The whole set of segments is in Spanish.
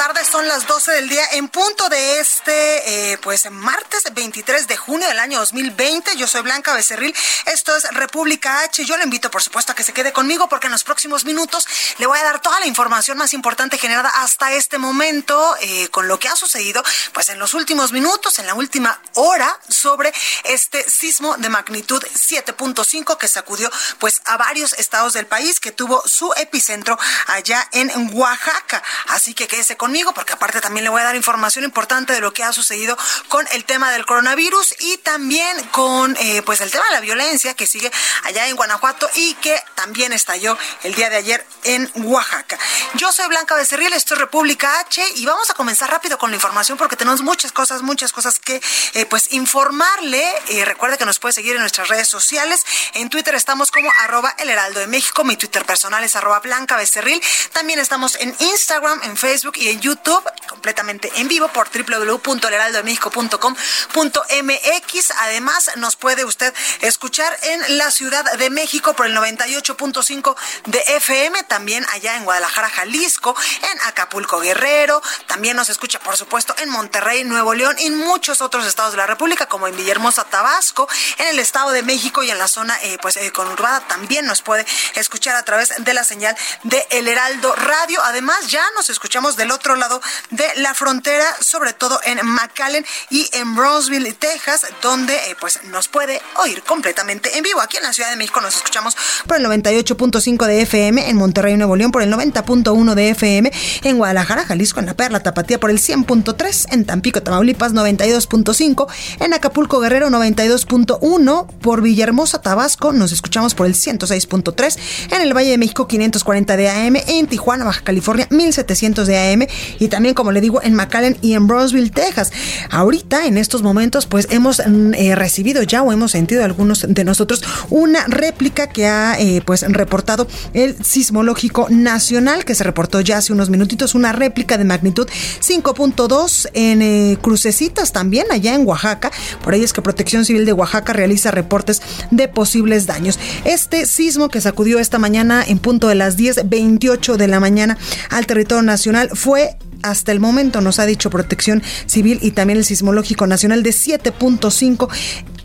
Tardes. Son las 12 del día en punto de este, eh, pues martes 23 de junio del año 2020. Yo soy Blanca Becerril. Esto es República H. Yo le invito, por supuesto, a que se quede conmigo porque en los próximos minutos le voy a dar toda la información más importante generada hasta este momento eh, con lo que ha sucedido, pues en los últimos minutos, en la última hora, sobre este sismo de magnitud 7.5 que sacudió, pues, a varios estados del país que tuvo su epicentro allá en Oaxaca. Así que quédese conmigo porque aparte también le voy a dar información importante de lo que ha sucedido con el tema del coronavirus y también con eh, pues el tema de la violencia que sigue allá en Guanajuato y que también estalló el día de ayer en Oaxaca. Yo soy Blanca Becerril, esto es República H y vamos a comenzar rápido con la información porque tenemos muchas cosas, muchas cosas que eh, pues informarle. Eh, recuerde que nos puede seguir en nuestras redes sociales. En Twitter estamos como arroba el heraldo de México. Mi Twitter personal es arroba Blanca Becerril. También estamos en Instagram, en Facebook y en YouTube completamente en vivo por www.heraldodemexico.com.mx. Además, nos puede usted escuchar en la Ciudad de México por el 98.5 de FM, también allá en Guadalajara, Jalisco, en Acapulco, Guerrero. También nos escucha, por supuesto, en Monterrey, Nuevo León y en muchos otros estados de la República, como en Villahermosa, Tabasco, en el Estado de México y en la zona eh, pues eh, conurbada. También nos puede escuchar a través de la señal de El Heraldo Radio. Además, ya nos escuchamos del otro lado de la frontera, sobre todo en McAllen y en Brownsville, Texas, donde eh, pues nos puede oír completamente en vivo. Aquí en la Ciudad de México nos escuchamos por el 98.5 de FM, en Monterrey, Nuevo León por el 90.1 de FM, en Guadalajara, Jalisco, en La Perla, Tapatía por el 100.3, en Tampico, Tamaulipas 92.5, en Acapulco, Guerrero 92.1, por Villahermosa, Tabasco nos escuchamos por el 106.3, en el Valle de México 540 de AM, en Tijuana, Baja California 1700 de AM y también, como le digo, en McAllen y en Brownsville, Texas. Ahorita, en estos momentos, pues hemos mm, eh, recibido ya o hemos sentido algunos de nosotros una réplica que ha eh, pues reportado el Sismológico Nacional, que se reportó ya hace unos minutitos, una réplica de magnitud 5.2 en eh, Crucecitas también, allá en Oaxaca. Por ahí es que Protección Civil de Oaxaca realiza reportes de posibles daños. Este sismo que sacudió esta mañana en punto de las 10.28 de la mañana al territorio nacional fue hasta el momento, nos ha dicho Protección Civil y también el Sismológico Nacional de 7.5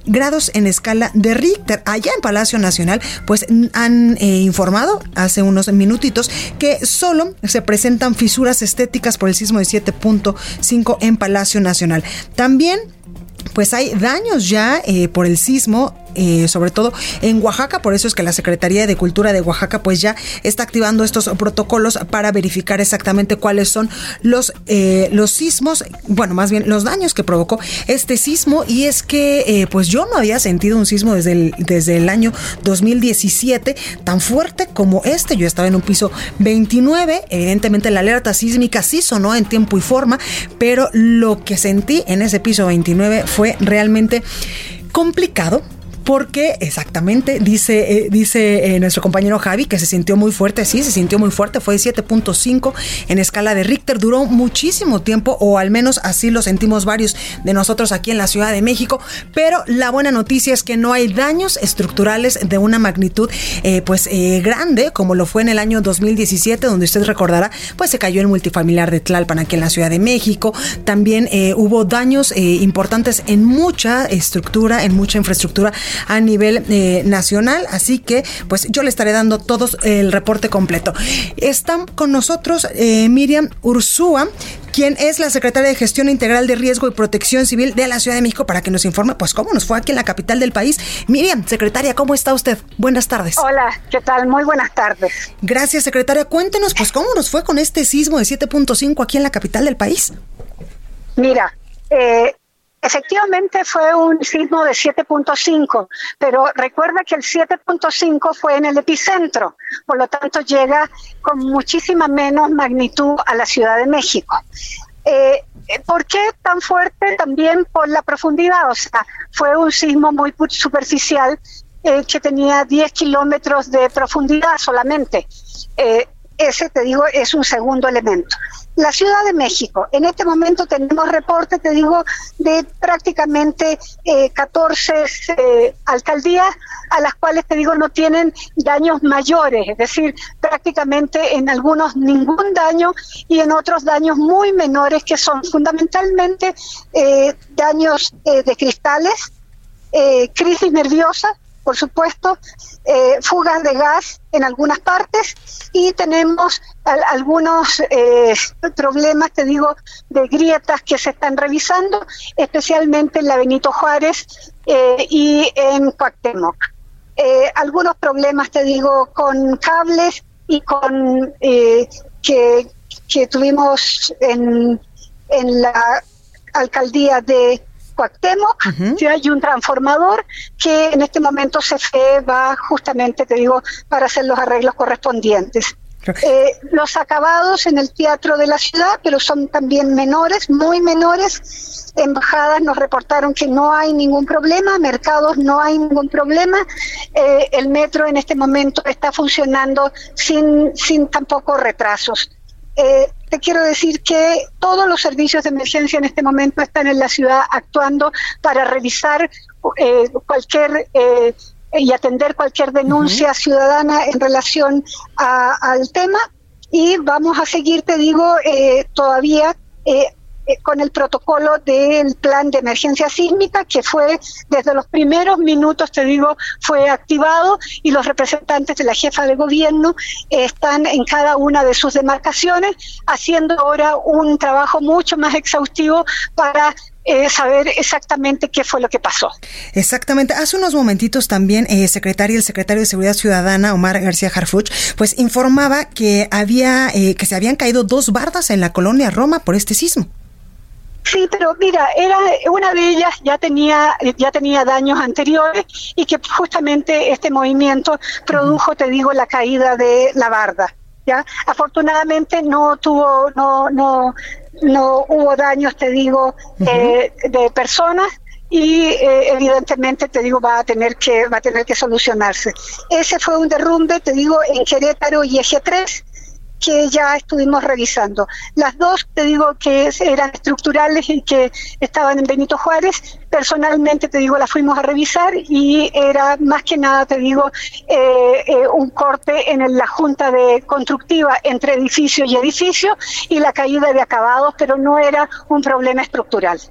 grados en escala de Richter. Allá en Palacio Nacional, pues han eh, informado hace unos minutitos que solo se presentan fisuras estéticas por el sismo de 7.5 en Palacio Nacional. También pues hay daños ya eh, por el sismo eh, sobre todo en Oaxaca. Por eso es que la Secretaría de Cultura de Oaxaca pues ya está activando estos protocolos para verificar exactamente cuáles son los, eh, los sismos, bueno, más bien los daños que provocó este sismo. Y es que eh, pues yo no había sentido un sismo desde el, desde el año 2017 tan fuerte como este. Yo estaba en un piso 29. Evidentemente la alerta sísmica sí sonó en tiempo y forma, pero lo que sentí en ese piso 29 fue realmente complicado porque exactamente dice, eh, dice eh, nuestro compañero Javi que se sintió muy fuerte, sí, se sintió muy fuerte, fue 7.5 en escala de Richter, duró muchísimo tiempo, o al menos así lo sentimos varios de nosotros aquí en la Ciudad de México, pero la buena noticia es que no hay daños estructurales de una magnitud eh, pues grande, como lo fue en el año 2017, donde usted recordará, pues se cayó el multifamiliar de Tlalpan aquí en la Ciudad de México, también hubo daños importantes en mucha estructura, en mucha infraestructura a nivel eh, nacional. Así que, pues yo le estaré dando todos el reporte completo. Están con nosotros eh, Miriam Ursúa, quien es la secretaria de Gestión Integral de Riesgo y Protección Civil de la Ciudad de México, para que nos informe, pues, cómo nos fue aquí en la capital del país. Miriam, secretaria, ¿cómo está usted? Buenas tardes. Hola, ¿qué tal? Muy buenas tardes. Gracias, secretaria. Cuéntenos, pues, cómo nos fue con este sismo de 7.5 aquí en la capital del país. Mira, eh, Efectivamente fue un sismo de 7.5, pero recuerda que el 7.5 fue en el epicentro, por lo tanto llega con muchísima menos magnitud a la Ciudad de México. Eh, ¿Por qué tan fuerte? También por la profundidad, o sea, fue un sismo muy superficial eh, que tenía 10 kilómetros de profundidad solamente. Eh, ese, te digo, es un segundo elemento. La Ciudad de México, en este momento tenemos reporte, te digo, de prácticamente 14 eh, eh, alcaldías a las cuales, te digo, no tienen daños mayores, es decir, prácticamente en algunos ningún daño y en otros daños muy menores que son fundamentalmente eh, daños de cristales, crisis nerviosa, por supuesto, eh, fugas de gas en algunas partes y tenemos algunos eh, problemas, te digo, de grietas que se están revisando, especialmente en la Benito Juárez eh, y en Cuauhtémoc. algunos problemas, te digo, con cables y con que, que tuvimos en, en la alcaldía de Cuauhtémoc, hay un transformador que en este momento se va justamente, te digo, para hacer los arreglos correspondientes. Eh, los acabados en el teatro de la ciudad, pero son también menores, muy menores. Embajadas nos reportaron que no hay ningún problema, mercados no hay ningún problema. Eh, el metro en este momento está funcionando sin, sin tampoco retrasos. Eh, te quiero decir que todos los servicios de emergencia en este momento están en la ciudad actuando para revisar eh, cualquier eh, y atender cualquier denuncia ciudadana en relación al tema. Y vamos a seguir, te digo, todavía eh, con el protocolo del plan de emergencia sísmica que fue desde los primeros minutos, te digo, fue activado y los representantes de la jefa de gobierno están en cada una de sus demarcaciones haciendo ahora un trabajo mucho más exhaustivo para eh, saber exactamente qué fue lo que pasó. Exactamente. Hace unos momentitos también, eh, secretario, el secretario de Seguridad Ciudadana, Omar García Harfuch, pues informaba que había, eh, que se habían caído dos bardas en la colonia Roma por este sismo. Sí, pero mira, era una de ellas ya tenía ya tenía daños anteriores y que justamente este movimiento produjo, te digo, la caída de la barda. Ya, afortunadamente no tuvo no no no hubo daños, te digo, eh, de personas y eh, evidentemente te digo va a tener que va a tener que solucionarse. Ese fue un derrumbe, te digo, en Querétaro y Eje 3 que ya estuvimos revisando. Las dos, te digo, que eran estructurales y que estaban en Benito Juárez, personalmente, te digo, las fuimos a revisar y era más que nada, te digo, eh, eh, un corte en la junta de constructiva entre edificio y edificio y la caída de acabados, pero no era un problema estructural.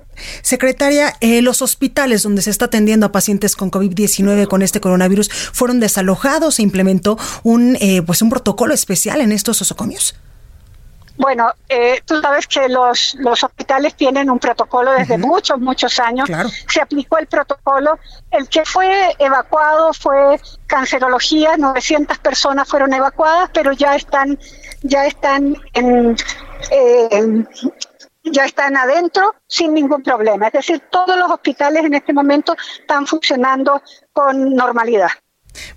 Secretaria, eh, los hospitales donde se está atendiendo a pacientes con COVID-19 con este coronavirus fueron desalojados. Se implementó un, pues un protocolo especial en estos osocomios. Bueno, eh, tú sabes que los, los hospitales tienen un protocolo desde muchos, muchos años. Se aplicó el protocolo. El que fue evacuado fue cancerología. 900 personas fueron evacuadas, pero ya están, ya están en, en ya están adentro sin ningún problema. Es decir, todos los hospitales en este momento están funcionando con normalidad.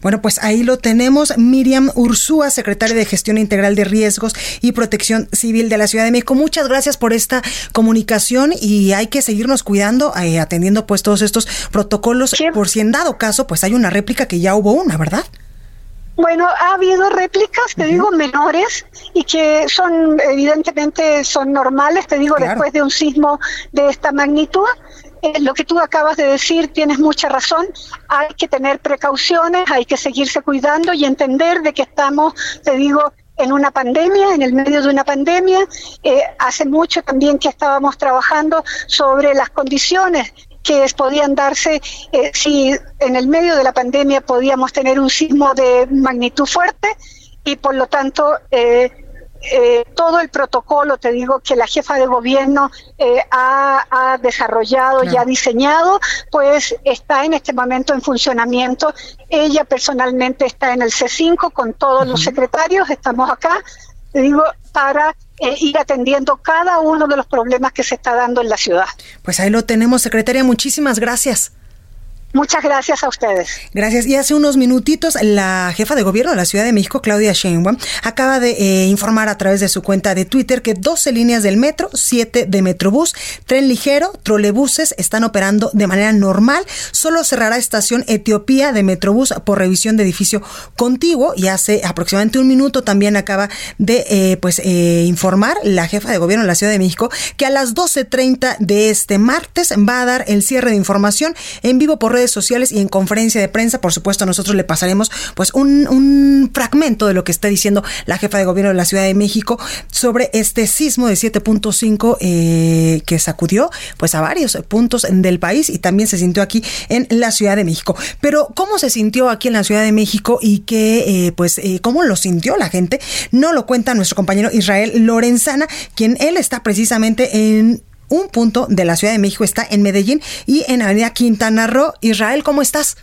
Bueno, pues ahí lo tenemos. Miriam Ursúa, secretaria de Gestión Integral de Riesgos y Protección Civil de la Ciudad de México. Muchas gracias por esta comunicación y hay que seguirnos cuidando, eh, atendiendo pues todos estos protocolos. Por si en dado caso, pues hay una réplica que ya hubo una, ¿verdad? Bueno, ha habido réplicas, te digo, menores y que son, evidentemente, son normales, te digo, después de un sismo de esta magnitud. Eh, lo que tú acabas de decir, tienes mucha razón, hay que tener precauciones, hay que seguirse cuidando y entender de que estamos, te digo, en una pandemia, en el medio de una pandemia. Eh, hace mucho también que estábamos trabajando sobre las condiciones que podían darse eh, si en el medio de la pandemia podíamos tener un sismo de magnitud fuerte y por lo tanto eh, eh, todo el protocolo, te digo, que la jefa de gobierno ha, desarrollado y ha diseñado, pues está en este momento en funcionamiento. Ella personalmente está en el C5 con todos los secretarios, estamos acá, te digo, para eh, ir atendiendo cada uno de los problemas que se está dando en la ciudad. Pues ahí lo tenemos, secretaria. Muchísimas gracias. Muchas gracias a ustedes. Gracias. Y hace unos minutitos, la jefa de gobierno de la Ciudad de México, Claudia Sheinbaum, acaba de eh, informar a través de su cuenta de Twitter que 12 líneas del metro, 7 de Metrobús, tren ligero, trolebuses están operando de manera normal. Solo cerrará estación Etiopía de Metrobús por revisión de edificio contiguo. Y hace aproximadamente un minuto también acaba de eh, pues eh, informar la jefa de gobierno de la Ciudad de México que a las 12.30 de este martes va a dar el cierre de información en vivo por redes sociales y en conferencia de prensa. Por supuesto, nosotros le pasaremos pues un, fragmento de lo que está diciendo la jefa de gobierno de la Ciudad de México sobre este sismo de 7.5 eh, que sacudió pues a varios puntos del país y también se sintió aquí en la Ciudad de México. Pero ¿cómo se sintió aquí en la Ciudad de México y qué eh, pues eh, cómo lo sintió la gente? No lo cuenta nuestro compañero Israel Lorenzana, quien él está precisamente en un punto de la Ciudad de México está en Medellín y en Avenida Quintana Roo. Israel, ¿cómo estás?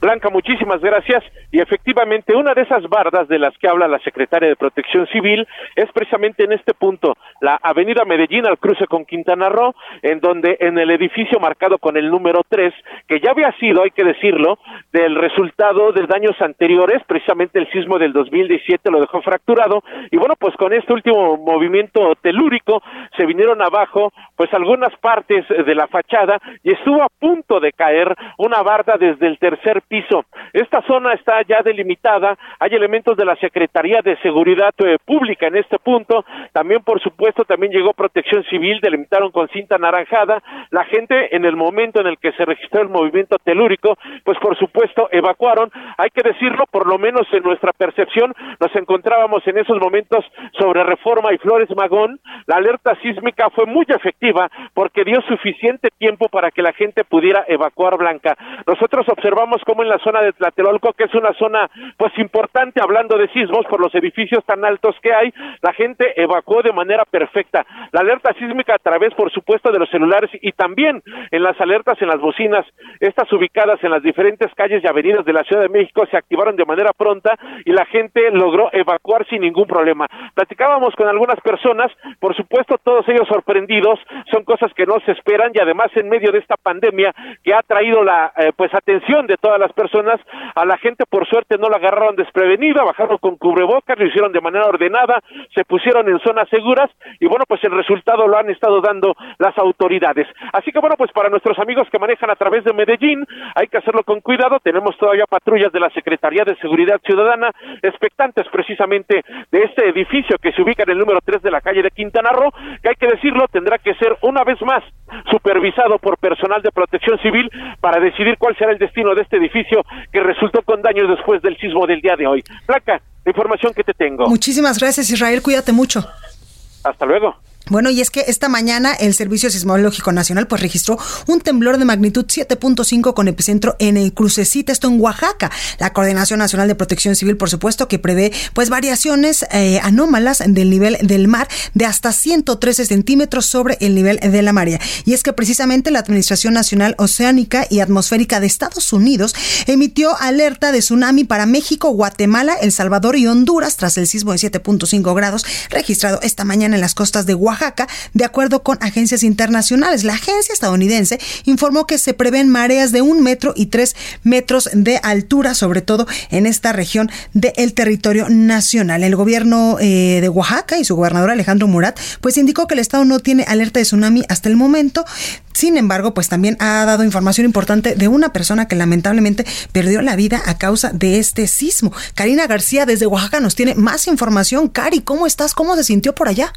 Blanca, muchísimas gracias. Y efectivamente, una de esas bardas de las que habla la secretaria de Protección Civil es precisamente en este punto, la Avenida Medellín al cruce con Quintana Roo, en donde en el edificio marcado con el número 3, que ya había sido, hay que decirlo, del resultado de daños anteriores, precisamente el sismo del 2017 lo dejó fracturado, y bueno, pues con este último movimiento telúrico se vinieron abajo, pues algunas partes de la fachada y estuvo a punto de caer una barda desde el tercer piso. Esta zona está ya delimitada, hay elementos de la Secretaría de Seguridad eh, Pública en este punto, también por supuesto también llegó Protección Civil, delimitaron con cinta anaranjada, la gente en el momento en el que se registró el movimiento telúrico, pues por supuesto evacuaron, hay que decirlo, por lo menos en nuestra percepción, nos encontrábamos en esos momentos sobre Reforma y Flores Magón, la alerta sísmica fue muy efectiva porque dio suficiente tiempo para que la gente pudiera evacuar Blanca. Nosotros observamos como en la zona de Tlatelolco, que es una zona pues importante hablando de sismos por los edificios tan altos que hay, la gente evacuó de manera perfecta. La alerta sísmica a través, por supuesto, de los celulares y también en las alertas en las bocinas, estas ubicadas en las diferentes calles y avenidas de la Ciudad de México se activaron de manera pronta y la gente logró evacuar sin ningún problema. Platicábamos con algunas personas, por supuesto, todos ellos sorprendidos, son cosas que no se esperan y además en medio de esta pandemia que ha traído la eh, pues atención de todas las personas, a la gente por suerte no la agarraron desprevenida, bajaron con cubrebocas, lo hicieron de manera ordenada, se pusieron en zonas seguras y bueno, pues el resultado lo han estado dando las autoridades. Así que bueno, pues para nuestros amigos que manejan a través de Medellín, hay que hacerlo con cuidado, tenemos todavía patrullas de la Secretaría de Seguridad Ciudadana expectantes precisamente de este edificio que se ubica en el número 3 de la calle de Quintana Roo, que hay que decirlo, tendrá que ser una vez más supervisado por personal de protección civil para decidir cuál será el destino de este edificio que resultó con daños después del sismo del día de hoy. Placa, la información que te tengo. Muchísimas gracias, Israel. Cuídate mucho. Hasta luego. Bueno, y es que esta mañana el Servicio Sismológico Nacional pues registró un temblor de magnitud 7.5 con epicentro en el Crucecita, esto en Oaxaca. La Coordinación Nacional de Protección Civil, por supuesto, que prevé pues variaciones eh, anómalas del nivel del mar de hasta 113 centímetros sobre el nivel de la marea. Y es que precisamente la Administración Nacional Oceánica y Atmosférica de Estados Unidos emitió alerta de tsunami para México, Guatemala, El Salvador y Honduras tras el sismo de 7.5 grados registrado esta mañana en las costas de Oaxaca de acuerdo con agencias internacionales. La agencia estadounidense informó que se prevén mareas de un metro y tres metros de altura, sobre todo en esta región del territorio nacional. El gobierno eh, de Oaxaca y su gobernador Alejandro Murat, pues indicó que el estado no tiene alerta de tsunami hasta el momento. Sin embargo, pues también ha dado información importante de una persona que lamentablemente perdió la vida a causa de este sismo. Karina García desde Oaxaca nos tiene más información. Cari, ¿cómo estás? ¿Cómo se sintió por allá?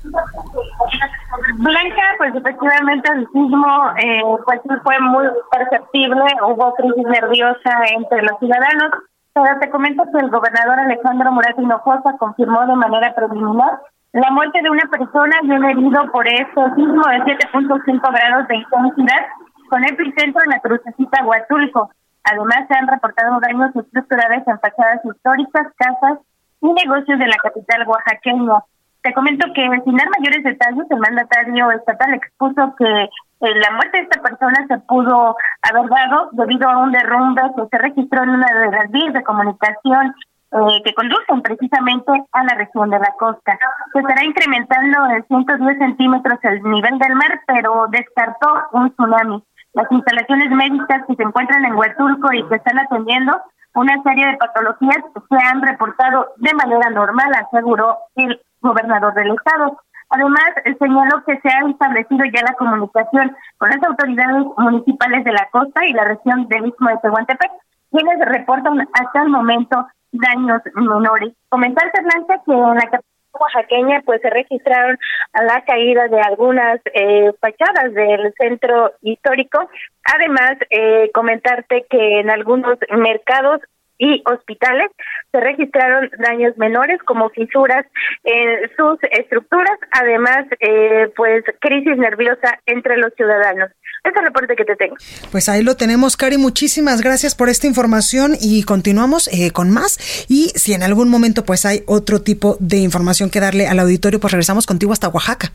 Blanca, pues efectivamente el sismo eh, pues fue muy perceptible, hubo crisis nerviosa entre los ciudadanos, pero te comento que el gobernador Alejandro Murat Hinojosa confirmó de manera preliminar la muerte de una persona y un herido por este sismo de 7.5 grados de intensidad con epicentro en la crucecita Huatulco. Además, se han reportado daños estructurales en fachadas históricas, casas y negocios de la capital oaxaqueña. Te comento que sin dar mayores detalles, el mandatario estatal expuso que eh, la muerte de esta persona se pudo haber dado debido a un derrumbe que se registró en una de las vías de comunicación eh, que conducen precisamente a la región de la costa. Se estará incrementando en 110 centímetros el nivel del mar, pero descartó un tsunami. Las instalaciones médicas que se encuentran en Huatulco y que están atendiendo una serie de patologías se han reportado de manera normal, aseguró el gobernador del estado. Además, señaló que se ha establecido ya la comunicación con las autoridades municipales de la costa y la región del Istmo de Tehuantepec, quienes reportan hasta el momento daños menores. Comentar, Fernanda, que en la capital oaxaqueña pues se registraron la caída de algunas eh, fachadas del centro histórico. Además, eh, comentarte que en algunos mercados y hospitales se registraron daños menores como fisuras en sus estructuras, además eh, pues crisis nerviosa entre los ciudadanos. Este es el reporte que te tengo. Pues ahí lo tenemos, Cari. Muchísimas gracias por esta información y continuamos eh, con más. Y si en algún momento pues hay otro tipo de información que darle al auditorio, pues regresamos contigo hasta Oaxaca.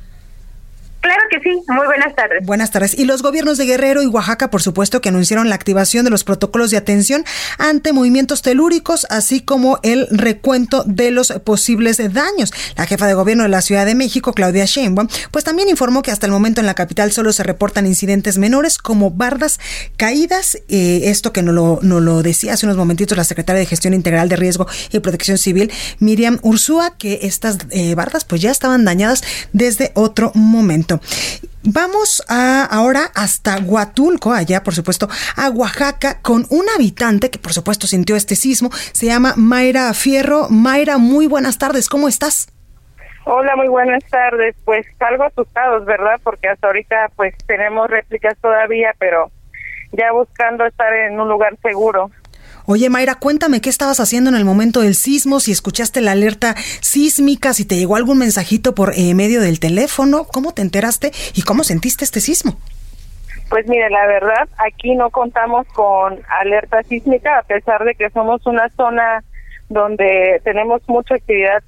Claro que sí, muy buenas tardes. Buenas tardes. Y los gobiernos de Guerrero y Oaxaca, por supuesto, que anunciaron la activación de los protocolos de atención ante movimientos telúricos, así como el recuento de los posibles daños. La jefa de gobierno de la Ciudad de México, Claudia Sheinbaum, pues también informó que hasta el momento en la capital solo se reportan incidentes menores como bardas caídas. Eh, esto que no lo, no lo decía hace unos momentitos la secretaria de Gestión Integral de Riesgo y Protección Civil, Miriam Ursúa, que estas eh, bardas pues ya estaban dañadas desde otro momento. Vamos a, ahora hasta Huatulco, allá por supuesto, a Oaxaca, con un habitante que por supuesto sintió este sismo. Se llama Mayra Fierro. Mayra, muy buenas tardes, ¿cómo estás? Hola, muy buenas tardes. Pues algo asustados, ¿verdad? Porque hasta ahorita pues tenemos réplicas todavía, pero ya buscando estar en un lugar seguro. Oye, Mayra, cuéntame qué estabas haciendo en el momento del sismo, si escuchaste la alerta sísmica, si te llegó algún mensajito por eh, medio del teléfono, cómo te enteraste y cómo sentiste este sismo. Pues mire, la verdad, aquí no contamos con alerta sísmica, a pesar de que somos una zona donde tenemos mucha actividad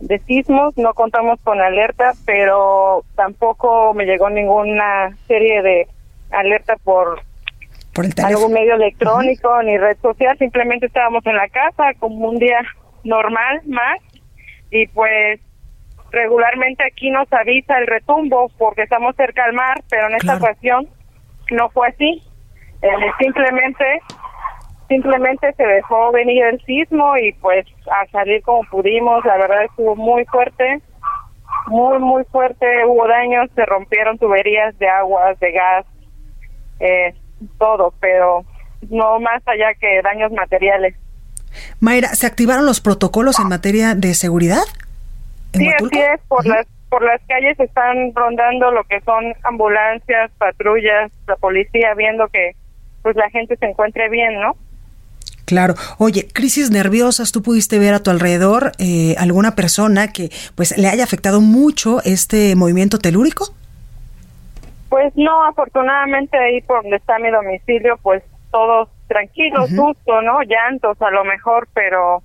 de sismos, no contamos con alerta, pero tampoco me llegó ninguna serie de alerta por por el algún medio electrónico ni red social, simplemente estábamos en la casa como un día normal más y pues regularmente aquí nos avisa el retumbo porque estamos cerca al mar, pero en esta ocasión no fue así. Eh, simplemente simplemente se dejó venir el sismo y pues a salir como pudimos, la verdad estuvo muy fuerte, muy muy fuerte, hubo daños, se rompieron tuberías de aguas, de gas, eh, todo, pero no más allá que daños materiales. Mayra, ¿se activaron los protocolos en materia de seguridad? sí, así es, por las por las calles están rondando lo que son ambulancias, patrullas, la policía viendo que pues la gente se encuentre bien, ¿no? Claro. Oye, crisis nerviosas, ¿tú pudiste ver a tu alrededor eh, alguna persona que pues le haya afectado mucho este movimiento telúrico? Pues no, afortunadamente ahí por donde está mi domicilio, pues todos tranquilos, susto, ¿no? Llantos a lo mejor, pero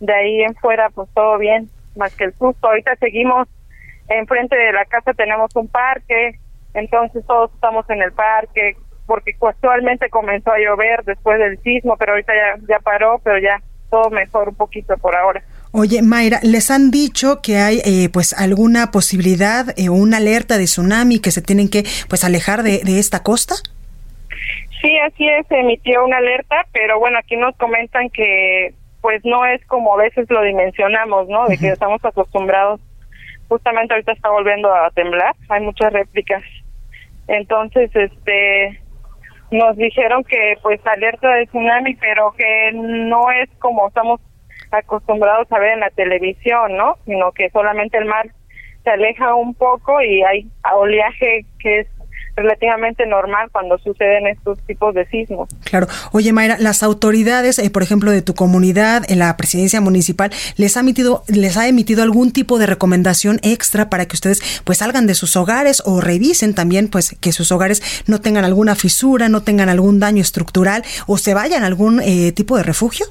de ahí en fuera pues todo bien, más que el susto. Ahorita seguimos enfrente de la casa tenemos un parque, entonces todos estamos en el parque, porque actualmente comenzó a llover después del sismo, pero ahorita ya, ya paró, pero ya todo mejor un poquito por ahora. Oye, Mayra, ¿les han dicho que hay eh, pues alguna posibilidad o eh, una alerta de tsunami que se tienen que pues alejar de, esta costa? Sí, así es, se emitió una alerta, pero bueno, aquí nos comentan que pues no es como a veces lo dimensionamos, ¿no? De que estamos acostumbrados. Justamente ahorita está volviendo a temblar, hay muchas réplicas. Entonces, este, nos dijeron que pues alerta de tsunami, pero que no es como estamos acostumbrados a ver en la televisión, ¿no? Sino que solamente el mar se aleja un poco y hay oleaje que es relativamente normal cuando suceden estos tipos de sismos. Claro. Oye, Mayra, las autoridades, eh, por ejemplo, de tu comunidad, en la presidencia municipal, les ha emitido les ha emitido algún tipo de recomendación extra para que ustedes pues salgan de sus hogares o revisen también pues que sus hogares no tengan alguna fisura, no tengan algún daño estructural o se vayan a algún eh, tipo de refugio?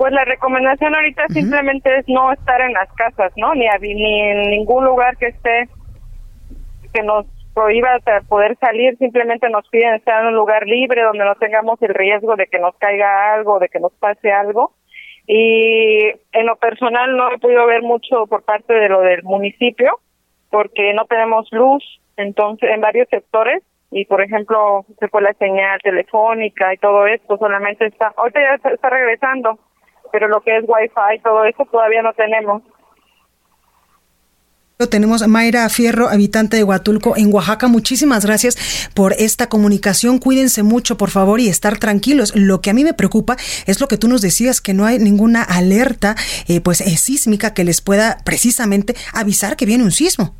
Pues la recomendación ahorita simplemente es no estar en las casas, ¿no? Ni, ni en ningún lugar que esté que nos prohíba poder salir, simplemente nos piden estar en un lugar libre donde no tengamos el riesgo de que nos caiga algo, de que nos pase algo. Y en lo personal no he podido ver mucho por parte de lo del municipio, porque no tenemos luz, entonces en varios sectores y por ejemplo se fue la señal telefónica y todo esto solamente está ahorita ya está regresando pero lo que es wifi, todo eso todavía no tenemos. Tenemos Mayra Fierro, habitante de Huatulco, en Oaxaca. Muchísimas gracias por esta comunicación. Cuídense mucho, por favor, y estar tranquilos. Lo que a mí me preocupa es lo que tú nos decías, que no hay ninguna alerta eh, pues eh, sísmica que les pueda precisamente avisar que viene un sismo.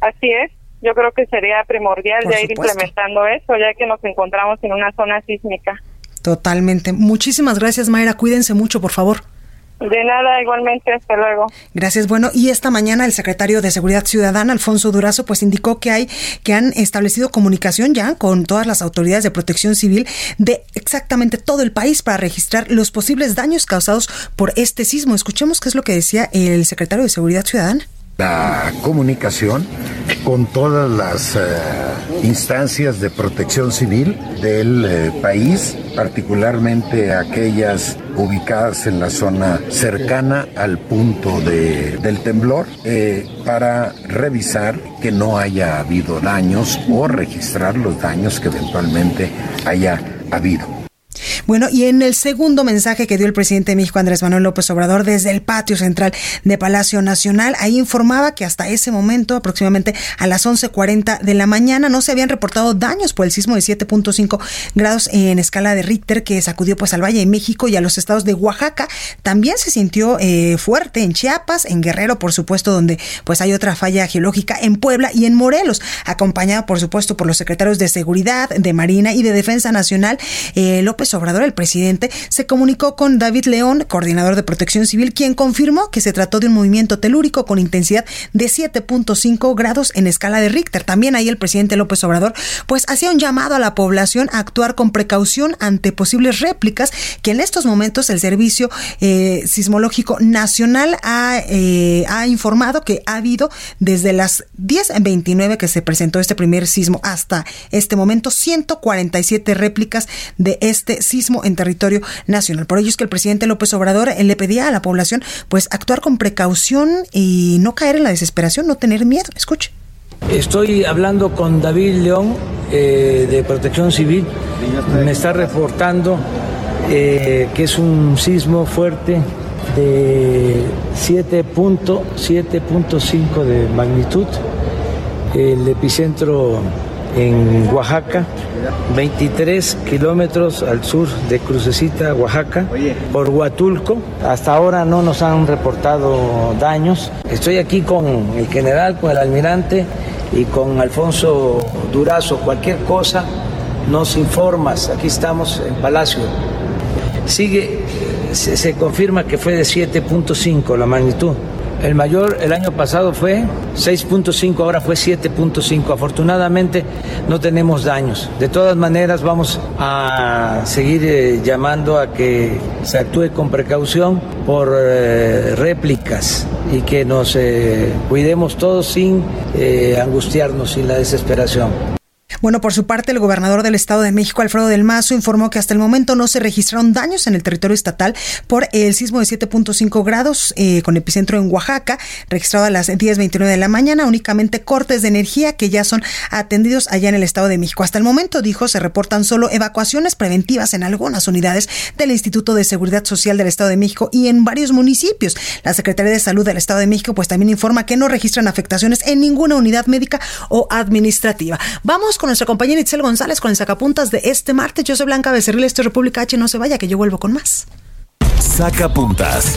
Así es. Yo creo que sería primordial ya ir implementando eso, ya que nos encontramos en una zona sísmica. Totalmente. Muchísimas gracias, Mayra. Cuídense mucho, por favor. De nada, igualmente, hasta luego. Gracias. Bueno, y esta mañana el secretario de Seguridad Ciudadana, Alfonso Durazo, pues indicó que hay, que han establecido comunicación ya con todas las autoridades de protección civil de exactamente todo el país para registrar los posibles daños causados por este sismo. Escuchemos qué es lo que decía el secretario de Seguridad Ciudadana la comunicación con todas las eh, instancias de protección civil del eh, país, particularmente aquellas ubicadas en la zona cercana al punto del temblor, eh, para revisar que no haya habido daños o registrar los daños que eventualmente haya habido. Bueno, y en el segundo mensaje que dio el presidente de México, Andrés Manuel López Obrador, desde el patio central de Palacio Nacional, ahí informaba que hasta ese momento, aproximadamente a las 11.40 de la mañana, no se habían reportado daños por el sismo de 7.5 grados en escala de Richter que sacudió pues al Valle de México y a los estados de Oaxaca. También se sintió eh, fuerte en Chiapas, en Guerrero, por supuesto, donde pues hay otra falla geológica, en Puebla y en Morelos, acompañado por supuesto por los secretarios de Seguridad, de Marina y de Defensa Nacional. Eh, López Obrador el presidente, se comunicó con David León, coordinador de protección civil, quien confirmó que se trató de un movimiento telúrico con intensidad de 7.5 grados en escala de Richter. También ahí el presidente López Obrador pues hacía un llamado a la población a actuar con precaución ante posibles réplicas que en estos momentos el Servicio eh, Sismológico Nacional eh, ha informado que ha habido desde las 10.29 que se presentó este primer sismo hasta este momento 147 réplicas de este sismo en territorio nacional. Por ello es que el presidente López Obrador le pedía a la población pues actuar con precaución y no caer en la desesperación, no tener miedo. Escuche. Estoy hablando con David León eh, de Protección Civil. Me está reportando eh, que es un sismo fuerte de 7.7.5 de magnitud. El epicentro en Oaxaca, 23 kilómetros al sur de Crucecita, Oaxaca, por Huatulco. Hasta ahora no nos han reportado daños. Estoy aquí con el general, con el almirante y con Alfonso Durazo. Cualquier cosa nos informas. Aquí estamos en Palacio. Sigue, se, se confirma que fue de 7.5 la magnitud. El mayor el año pasado fue 6.5, ahora fue 7.5. Afortunadamente no tenemos daños. De todas maneras vamos a seguir eh, llamando a que se actúe con precaución por eh, réplicas y que nos eh, cuidemos todos sin angustiarnos, sin la desesperación. Bueno, por su parte, el gobernador del Estado de México, Alfredo del Mazo, informó que hasta el momento no se registraron daños en el territorio estatal por el sismo de 7.5 grados eh, con epicentro en Oaxaca, registrado a las 10.29 de la mañana, únicamente cortes de energía que ya son atendidos allá en el Estado de México. Hasta el momento, dijo, se reportan solo evacuaciones preventivas en algunas unidades del Instituto de Seguridad Social del Estado de México y en varios municipios. La Secretaría de Salud del Estado de México pues también informa que no registran afectaciones en ninguna unidad médica o administrativa. Vamos con nuestra compañera Itzel González con el sacapuntas de este martes. Yo soy Blanca Becerril, esto es República H. No se vaya, que yo vuelvo con más. Sacapuntas.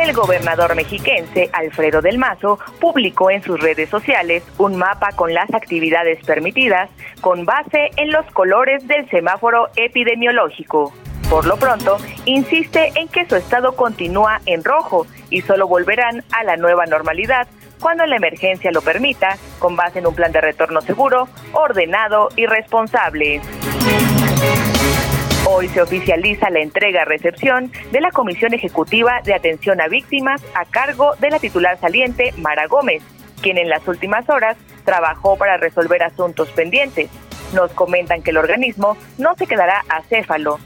El el gobernador mexiquense Alfredo del Mazo publicó en sus redes sociales un mapa con las actividades permitidas con base en los colores del semáforo epidemiológico. Por lo pronto, insiste en que su estado continúa en rojo y solo volverán a la nueva normalidad cuando la emergencia lo permita, con base en un plan de retorno seguro, ordenado y responsable. Hoy se oficializa la entrega-recepción de la Comisión Ejecutiva de Atención a Víctimas a cargo de la titular saliente Mara Gómez, quien en las últimas horas trabajó para resolver asuntos pendientes. Nos comentan que el organismo no se quedará acéfalo.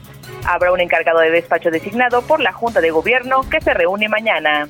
Habrá un encargado de despacho designado por la Junta de Gobierno que se reúne mañana.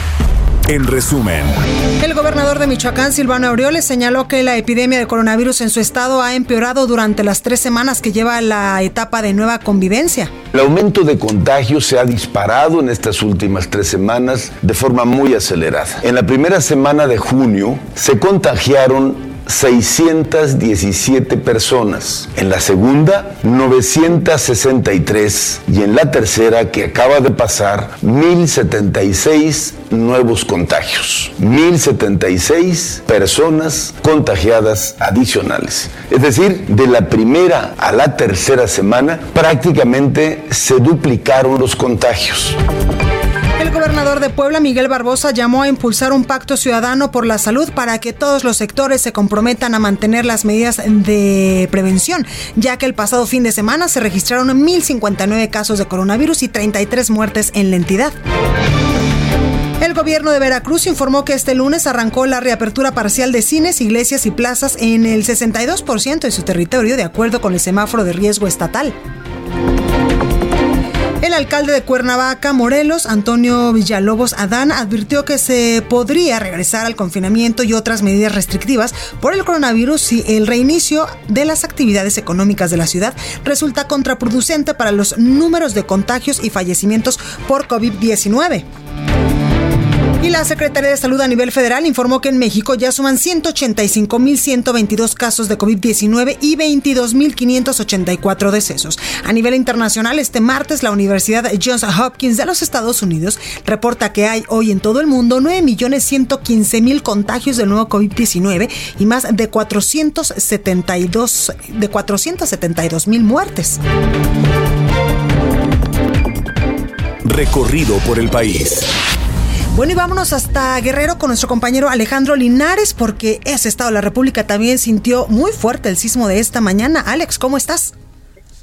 en resumen, el gobernador de Michoacán, Silvano Aureoles, señaló que la epidemia de coronavirus en su estado ha empeorado durante las tres semanas que lleva la etapa de nueva convivencia. El aumento de contagios se ha disparado en estas últimas tres semanas de forma muy acelerada. En la primera semana de junio se contagiaron 617 personas, en la segunda 963 y en la tercera que acaba de pasar 1076 nuevos contagios, 1076 personas contagiadas adicionales. Es decir, de la primera a la tercera semana prácticamente se duplicaron los contagios. El gobernador de Puebla, Miguel Barbosa, llamó a impulsar un pacto ciudadano por la salud para que todos los sectores se comprometan a mantener las medidas de prevención, ya que el pasado fin de semana se registraron 1.059 casos de coronavirus y 33 muertes en la entidad. El gobierno de Veracruz informó que este lunes arrancó la reapertura parcial de cines, iglesias y plazas en el 62% de su territorio, de acuerdo con el semáforo de riesgo estatal. El alcalde de Cuernavaca, Morelos, Antonio Villalobos Adán, advirtió que se podría regresar al confinamiento y otras medidas restrictivas por el coronavirus si el reinicio de las actividades económicas de la ciudad resulta contraproducente para los números de contagios y fallecimientos por COVID-19. Y la Secretaría de Salud a nivel federal informó que en México ya suman 185.122 casos de COVID-19 y 22.584 decesos. A nivel internacional, este martes la Universidad Johns Hopkins de los Estados Unidos reporta que hay hoy en todo el mundo 9.115.000 contagios del nuevo COVID-19 y más de 472 de 472.000 muertes. Recorrido por el país. Bueno, y vámonos hasta Guerrero con nuestro compañero Alejandro Linares, porque ese estado de la República también sintió muy fuerte el sismo de esta mañana. Alex, ¿cómo estás?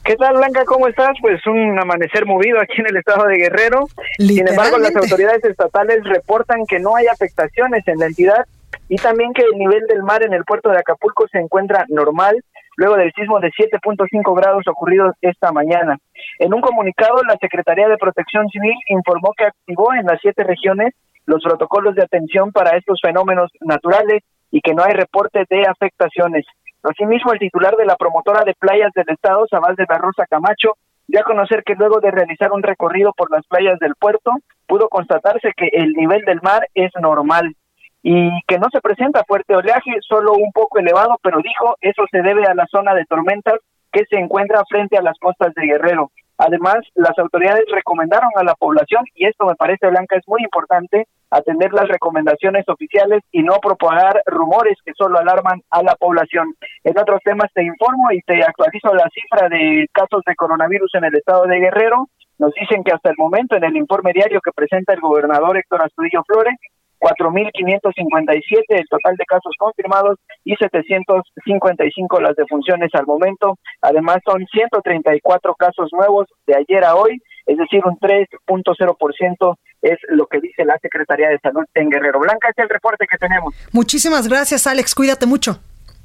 ¿Qué tal, Blanca? ¿Cómo estás? Pues un amanecer movido aquí en el estado de Guerrero. Sin embargo, las autoridades estatales reportan que no hay afectaciones en la entidad y también que el nivel del mar en el puerto de Acapulco se encuentra normal luego del sismo de 7.5 grados ocurrido esta mañana. En un comunicado, la Secretaría de Protección Civil informó que activó en las siete regiones los protocolos de atención para estos fenómenos naturales y que no hay reporte de afectaciones. Asimismo, el titular de la promotora de playas del Estado, Sabal de la Rosa Camacho, dio a conocer que luego de realizar un recorrido por las playas del puerto, pudo constatarse que el nivel del mar es normal y que no se presenta fuerte oleaje, solo un poco elevado, pero dijo eso se debe a la zona de tormentas que se encuentra frente a las costas de Guerrero. Además, las autoridades recomendaron a la población, y esto me parece, Blanca, es muy importante, atender las recomendaciones oficiales y no propagar rumores que solo alarman a la población. En otros temas te informo y te actualizo la cifra de casos de coronavirus en el estado de Guerrero. Nos dicen que hasta el momento, en el informe diario que presenta el gobernador Héctor Astudillo Flores, 4.557 el total de casos confirmados y 755 las defunciones al momento. Además, son 134 casos nuevos de ayer a hoy, es decir, un 3.0% es lo que dice la Secretaría de Salud en Guerrero Blanca. Es el reporte que tenemos. Muchísimas gracias, Alex. Cuídate mucho.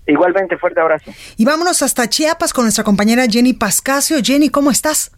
Igualmente, fuerte abrazo. Y vámonos hasta Chiapas con nuestra compañera Jenny Pascasio. Jenny, ¿cómo estás?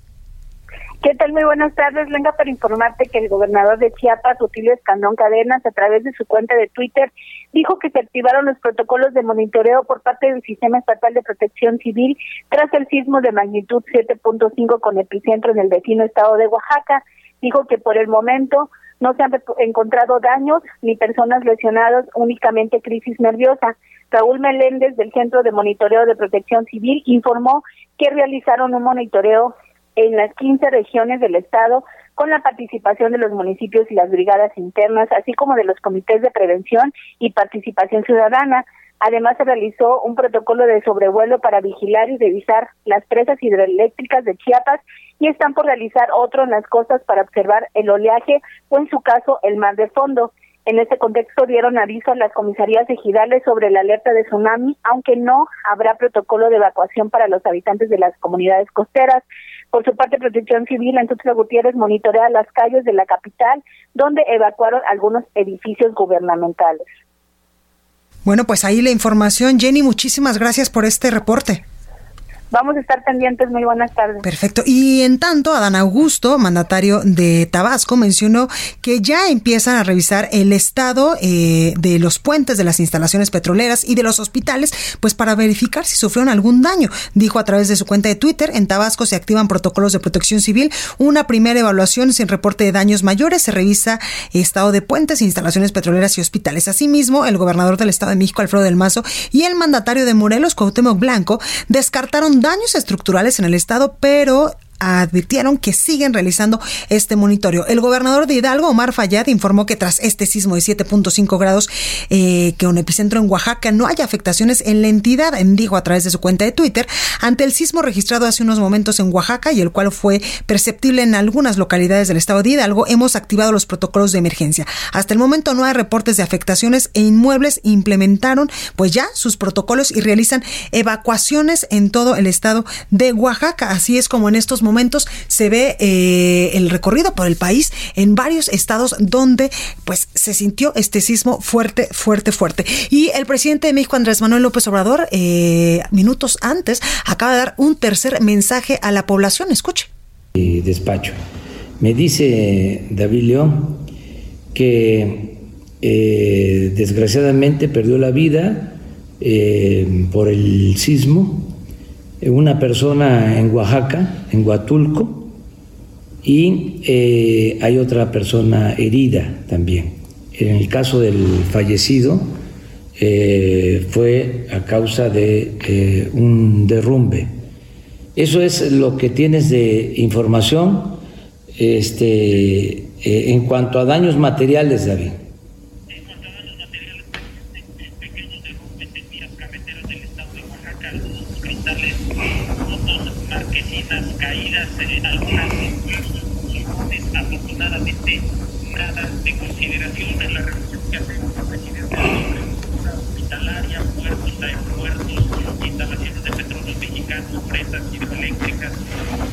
¿Qué tal? Muy buenas tardes. Venga para informarte que el gobernador de Chiapas, Utilio Escandón Cadenas, a través de su cuenta de Twitter, dijo que se activaron los protocolos de monitoreo por parte del Sistema Estatal de Protección Civil tras el sismo de magnitud 7.5 con epicentro en el vecino estado de Oaxaca. Dijo que por el momento no se han encontrado daños ni personas lesionadas, únicamente crisis nerviosa. Raúl Meléndez del Centro de Monitoreo de Protección Civil informó que realizaron un monitoreo en las 15 regiones del estado con la participación de los municipios y las brigadas internas, así como de los comités de prevención y participación ciudadana. Además, se realizó un protocolo de sobrevuelo para vigilar y revisar las presas hidroeléctricas de Chiapas y están por realizar otro en las costas para observar el oleaje o, en su caso, el mar de fondo. En este contexto dieron aviso a las comisarías ejidales sobre la alerta de tsunami, aunque no habrá protocolo de evacuación para los habitantes de las comunidades costeras. Por su parte, Protección Civil en Tuxtla Gutiérrez monitorea las calles de la capital, donde evacuaron algunos edificios gubernamentales. Bueno, pues ahí la información. Jenny, muchísimas gracias por este reporte. Vamos a estar pendientes. Muy buenas tardes. Perfecto. Y en tanto, Adán Augusto, mandatario de Tabasco, mencionó que ya empiezan a revisar el estado eh, de los puentes de las instalaciones petroleras y de los hospitales, pues para verificar si sufrieron algún daño. Dijo a través de su cuenta de Twitter, en Tabasco se activan protocolos de protección civil, una primera evaluación sin reporte de daños mayores, se revisa estado de puentes, instalaciones petroleras y hospitales. Asimismo, el gobernador del Estado de México, Alfredo del Mazo, y el mandatario de Morelos, Cuauhtémoc Blanco, descartaron daños estructurales en el estado, pero advirtieron que siguen realizando este monitoreo. El gobernador de Hidalgo, Omar Fayad, informó que tras este sismo de 7.5 grados, eh, que un epicentro en Oaxaca, no hay afectaciones en la entidad, dijo a través de su cuenta de Twitter, ante el sismo registrado hace unos momentos en Oaxaca y el cual fue perceptible en algunas localidades del estado de Hidalgo, hemos activado los protocolos de emergencia. Hasta el momento no hay reportes de afectaciones e inmuebles implementaron pues ya sus protocolos y realizan evacuaciones en todo el estado de Oaxaca. Así es como en estos momentos se ve eh, el recorrido por el país en varios estados donde pues se sintió este sismo fuerte, fuerte, fuerte. Y el presidente de México, Andrés Manuel López Obrador, eh, minutos antes, acaba de dar un tercer mensaje a la población. Escuche. Despacho. Me dice David León que eh, desgraciadamente perdió la vida por el sismo una persona en Oaxaca, en Huatulco, y eh, hay otra persona herida también. En el caso del fallecido eh, fue a causa de eh, un derrumbe. Eso es lo que tienes de información este, en cuanto a daños materiales, David. caídas, en algunas afortunadamente nada de consideración en la reunión que hacemos los residentes de la hospitalaria, puertos, aeropuertos, instalaciones de petróleos mexicanos, presas hidroeléctricas,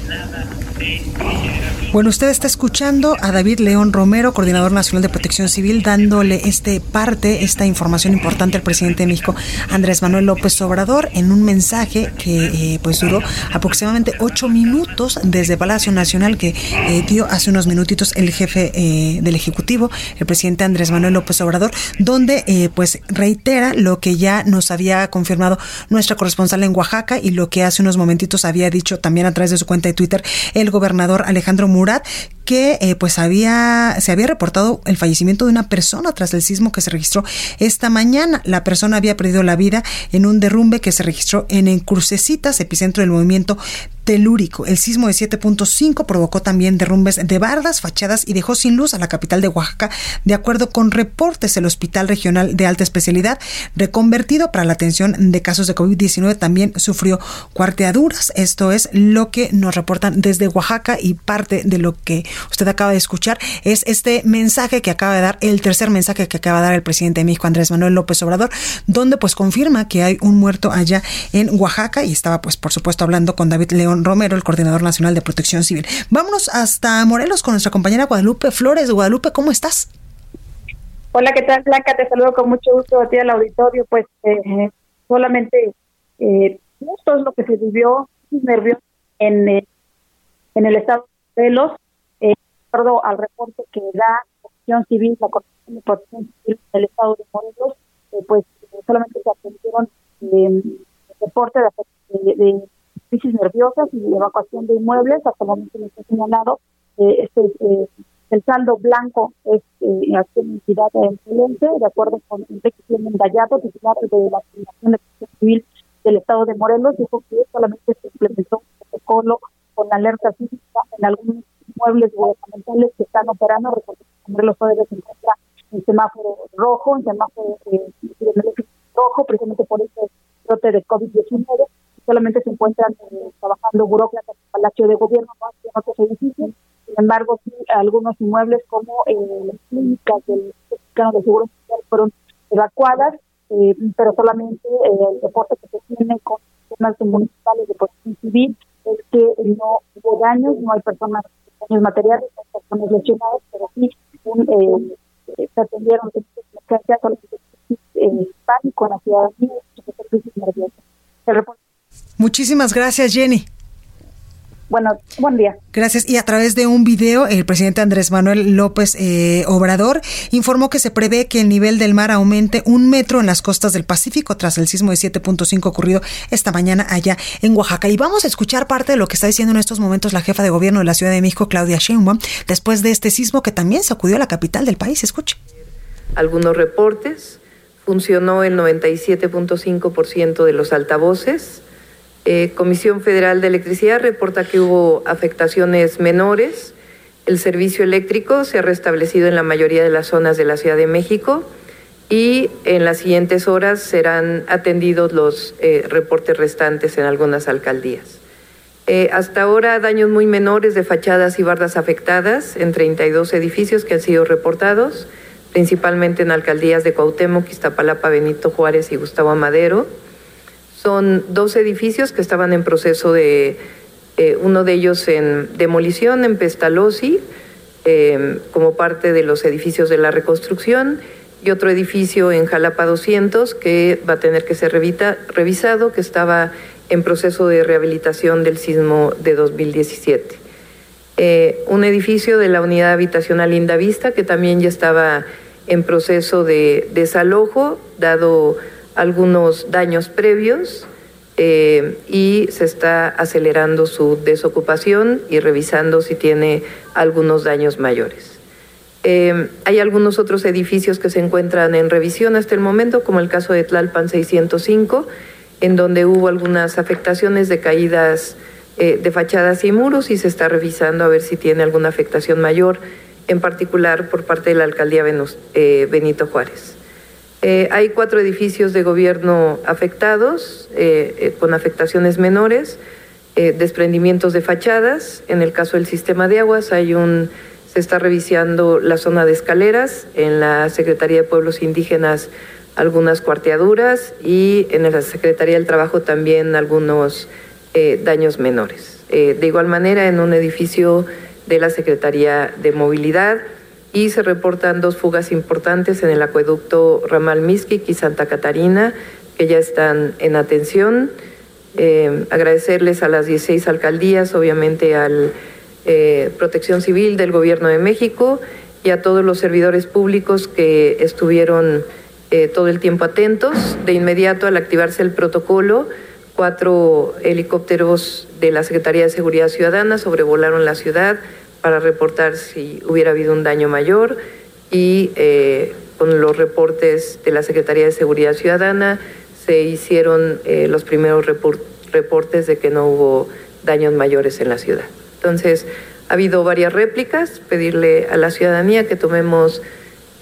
nada de consideración. Bueno, usted está escuchando a David León Romero, coordinador nacional de protección civil, dándole este parte, esta información importante al presidente de México, Andrés Manuel López Obrador, en un mensaje que eh, pues duró aproximadamente ocho minutos desde Palacio Nacional que eh, dio hace unos minutitos el jefe eh, del Ejecutivo, el presidente Andrés Manuel López Obrador, donde pues reitera lo que ya nos había confirmado nuestra corresponsal en Oaxaca y lo que hace unos momentitos había dicho también a través de su cuenta de Twitter el gobernador Alejandro Murat, que eh, pues había se había reportado el fallecimiento de una persona tras el sismo que se registró esta mañana. La persona había perdido la vida en un derrumbe que se registró en Encrucecitas, epicentro del movimiento telúrico. El sismo de 7.5 provocó también derrumbes de bardas, fachadas y dejó sin luz a la capital de Oaxaca, de acuerdo con reportes. El Hospital Regional de Alta Especialidad, reconvertido para la atención de casos de COVID-19, también sufrió cuarteaduras. Esto es lo que nos reportan desde Oaxaca y parte de lo que usted acaba de escuchar es este mensaje que acaba de dar, el tercer mensaje que acaba de dar el presidente de México, Andrés Manuel López Obrador, donde pues confirma que hay un muerto allá en Oaxaca y estaba pues por supuesto hablando con David León Romero, el coordinador nacional de protección civil. Vámonos hasta Morelos con nuestra compañera Guadalupe Flores. Guadalupe, ¿cómo estás? Hola, ¿qué tal, Blanca? Te saludo con mucho gusto a ti al auditorio. Pues eh, solamente eh, esto es lo que se vivió en, eh, en el estado Morelos. Eh, de acuerdo al reporte que da Protección Civil, la Corporación de Protección Civil del Estado de Morelos, eh, pues solamente se atendieron eh, reporte de, de, crisis nerviosas y de evacuación de inmuebles. Hasta el momento no está señalado. Eh, este, eh, el saldo blanco es eh, acción entidad excelente, de acuerdo con Enrique Gallado, titular de la Fundación de Protección Civil del Estado de Morelos, dijo que solamente se implementó un protocolo con alerta sísmica en algunos inmuebles gubernamentales que están operando. Morelos todavía se encuentra en semáforo rojo, en semáforo eh, rojo, precisamente por este brote de COVID-19. Solamente se encuentran eh, trabajando burócratas en el Palacio de Gobierno, no en otros edificios. Sin embargo, sí, algunos inmuebles como eh, las clínicas del Mexicano de Seguro Social fueron evacuadas eh, pero solamente eh, el reporte que se tiene con temas municipales de protección civil es que no hubo daños, no hay personas daños materiales, personas lesionadas, pero sí un, eh, se atendieron emergencias eh, pánico en la ciudadanía crisis nerviosa. Muchísimas gracias, Jenny. Bueno, buen día. Gracias. Y a través de un video, el presidente Andrés Manuel López eh, Obrador informó que se prevé que el nivel del mar aumente un metro en las costas del Pacífico tras el sismo de 7.5 ocurrido esta mañana allá en Oaxaca. Y vamos a escuchar parte de lo que está diciendo en estos momentos la jefa de gobierno de la Ciudad de México, Claudia Sheinbaum, después de este sismo que también sacudió a la capital del país. Escuche. Algunos reportes. Funcionó el 97.5% de los altavoces eh, Comisión Federal de Electricidad reporta que hubo afectaciones menores. El servicio eléctrico se ha restablecido en la mayoría de las zonas de la Ciudad de México y en las siguientes horas serán atendidos los eh, reportes restantes en algunas alcaldías. Eh, hasta ahora daños muy menores de fachadas y bardas afectadas en 32 edificios que han sido reportados, principalmente en alcaldías de Cuauhtémoc, Iztapalapa, Benito Juárez y Gustavo Amadero. Son dos edificios que estaban en proceso de, eh, uno de ellos en demolición en Pestalozzi, eh, como parte de los edificios de la reconstrucción, y otro edificio en Jalapa 200 que va a tener que ser revisado, que estaba en proceso de rehabilitación del sismo de 2017. Eh, un edificio de la unidad habitacional Linda Vista que también ya estaba en proceso de desalojo, dado algunos daños previos eh, y se está acelerando su desocupación y revisando si tiene algunos daños mayores. Eh, hay algunos otros edificios que se encuentran en revisión hasta el momento, como el caso de Tlalpan 605, en donde hubo algunas afectaciones de caídas eh, de fachadas y muros y se está revisando a ver si tiene alguna afectación mayor, en particular por parte de la alcaldía Benito Juárez. Eh, hay cuatro edificios de gobierno afectados, eh, eh, con afectaciones menores, desprendimientos de fachadas. En el caso del sistema de aguas, hay un, se está revisando la zona de escaleras, en la Secretaría de Pueblos Indígenas algunas cuarteaduras y en la Secretaría del Trabajo también algunos daños menores. de igual manera, en un edificio de la Secretaría de Movilidad, y se reportan dos fugas importantes en el acueducto Ramal Miskik y Santa Catarina, que ya están en atención. Eh, agradecerles a las 16 alcaldías, obviamente al eh, Protección Civil del Gobierno de México y a todos los servidores públicos que estuvieron eh, todo el tiempo atentos. De inmediato, al activarse el protocolo, cuatro helicópteros de la Secretaría de Seguridad Ciudadana sobrevolaron la ciudad para reportar si hubiera habido un daño mayor y eh, con los reportes de la Secretaría de Seguridad Ciudadana se hicieron eh, los primeros reportes de que no hubo daños mayores en la ciudad. Entonces, ha habido varias réplicas, pedirle a la ciudadanía que tomemos,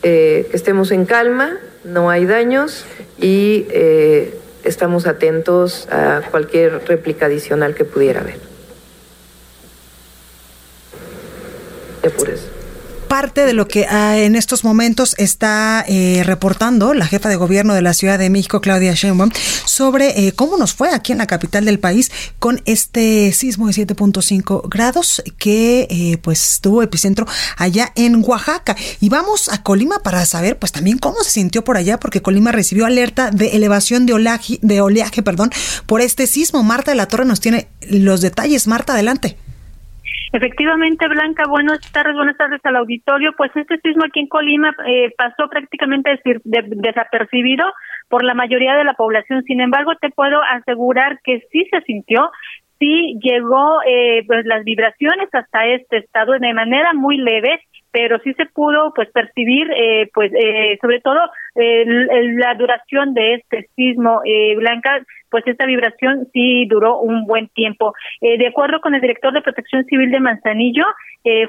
eh, que estemos en calma, no hay daños y estamos atentos a cualquier réplica adicional que pudiera haber. Parte de lo que ah, en estos momentos está eh, reportando la jefa de gobierno de la Ciudad de México, Claudia Sheinbaum, sobre eh, cómo nos fue aquí en la capital del país con este sismo de 7.5 grados que eh, pues tuvo epicentro allá en Oaxaca. Y vamos a Colima para saber pues también cómo se sintió por allá, porque Colima recibió alerta de elevación de oleaje, de oleaje perdón, por este sismo. Marta de la Torre nos tiene los detalles. Marta, adelante. Efectivamente, Blanca, buenas tardes, buenas tardes al auditorio. Pues este sismo aquí en Colima eh, pasó prácticamente desapercibido por la mayoría de la población. Sin embargo, te puedo asegurar que sí se sintió, sí llegó eh, pues las vibraciones hasta este estado de manera muy leve pero sí se pudo pues percibir eh, pues eh, sobre todo eh, la duración de este sismo eh, blanca pues esta vibración sí duró un buen tiempo. Eh, de acuerdo con el director de Protección Civil de Manzanillo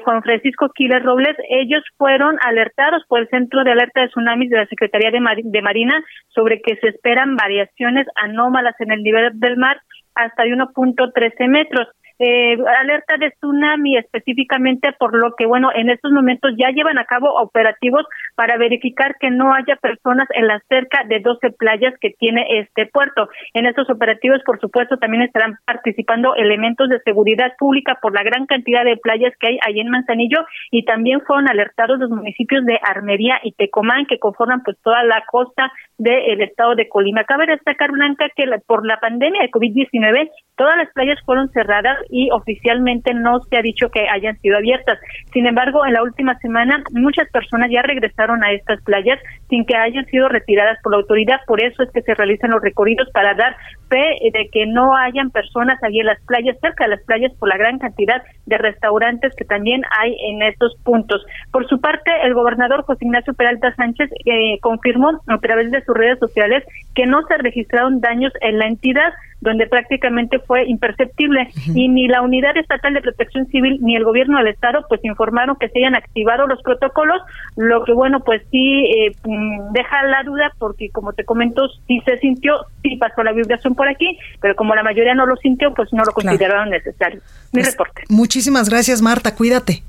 Juan Francisco Quiles Robles ellos fueron alertados por el Centro de Alerta de Tsunamis de la Secretaría de, de Marina sobre que se esperan variaciones anómalas en el nivel del mar hasta de 1.13 metros eh, alerta de tsunami específicamente por lo que, bueno, en estos momentos ya llevan a cabo operativos para verificar que no haya personas en las cerca de 12 playas que tiene este puerto. En estos operativos, por supuesto, también estarán participando elementos de seguridad pública por la gran cantidad de playas que hay ahí en Manzanillo y también fueron alertados los municipios de Armería y Tecomán que conforman pues toda la costa del estado de Colima. Cabe destacar, Blanca, que por la pandemia de COVID-19 todas las playas fueron cerradas y oficialmente no se ha dicho que hayan sido abiertas. Sin embargo, en la última semana muchas personas ya regresaron a estas playas sin que hayan sido retiradas por la autoridad. Por eso es que se realizan los recorridos para dar fe de que no hayan personas allí en las playas, cerca de las playas, por la gran cantidad de restaurantes que también hay en estos puntos. Por su parte, el gobernador José Ignacio Peralta Sánchez eh, confirmó a través de sus redes sociales que no se registraron daños en la entidad donde prácticamente fue imperceptible y ni la Unidad Estatal de Protección Civil ni el gobierno del Estado pues informaron que se hayan activado los protocolos, lo que bueno pues sí eh, mm, deja la duda porque como te comento sí se sintió, sí pasó la vibración por aquí, pero como la mayoría no lo sintió pues no lo consideraron necesario. Mi pues, reporte. Muchísimas gracias Marta, cuídate.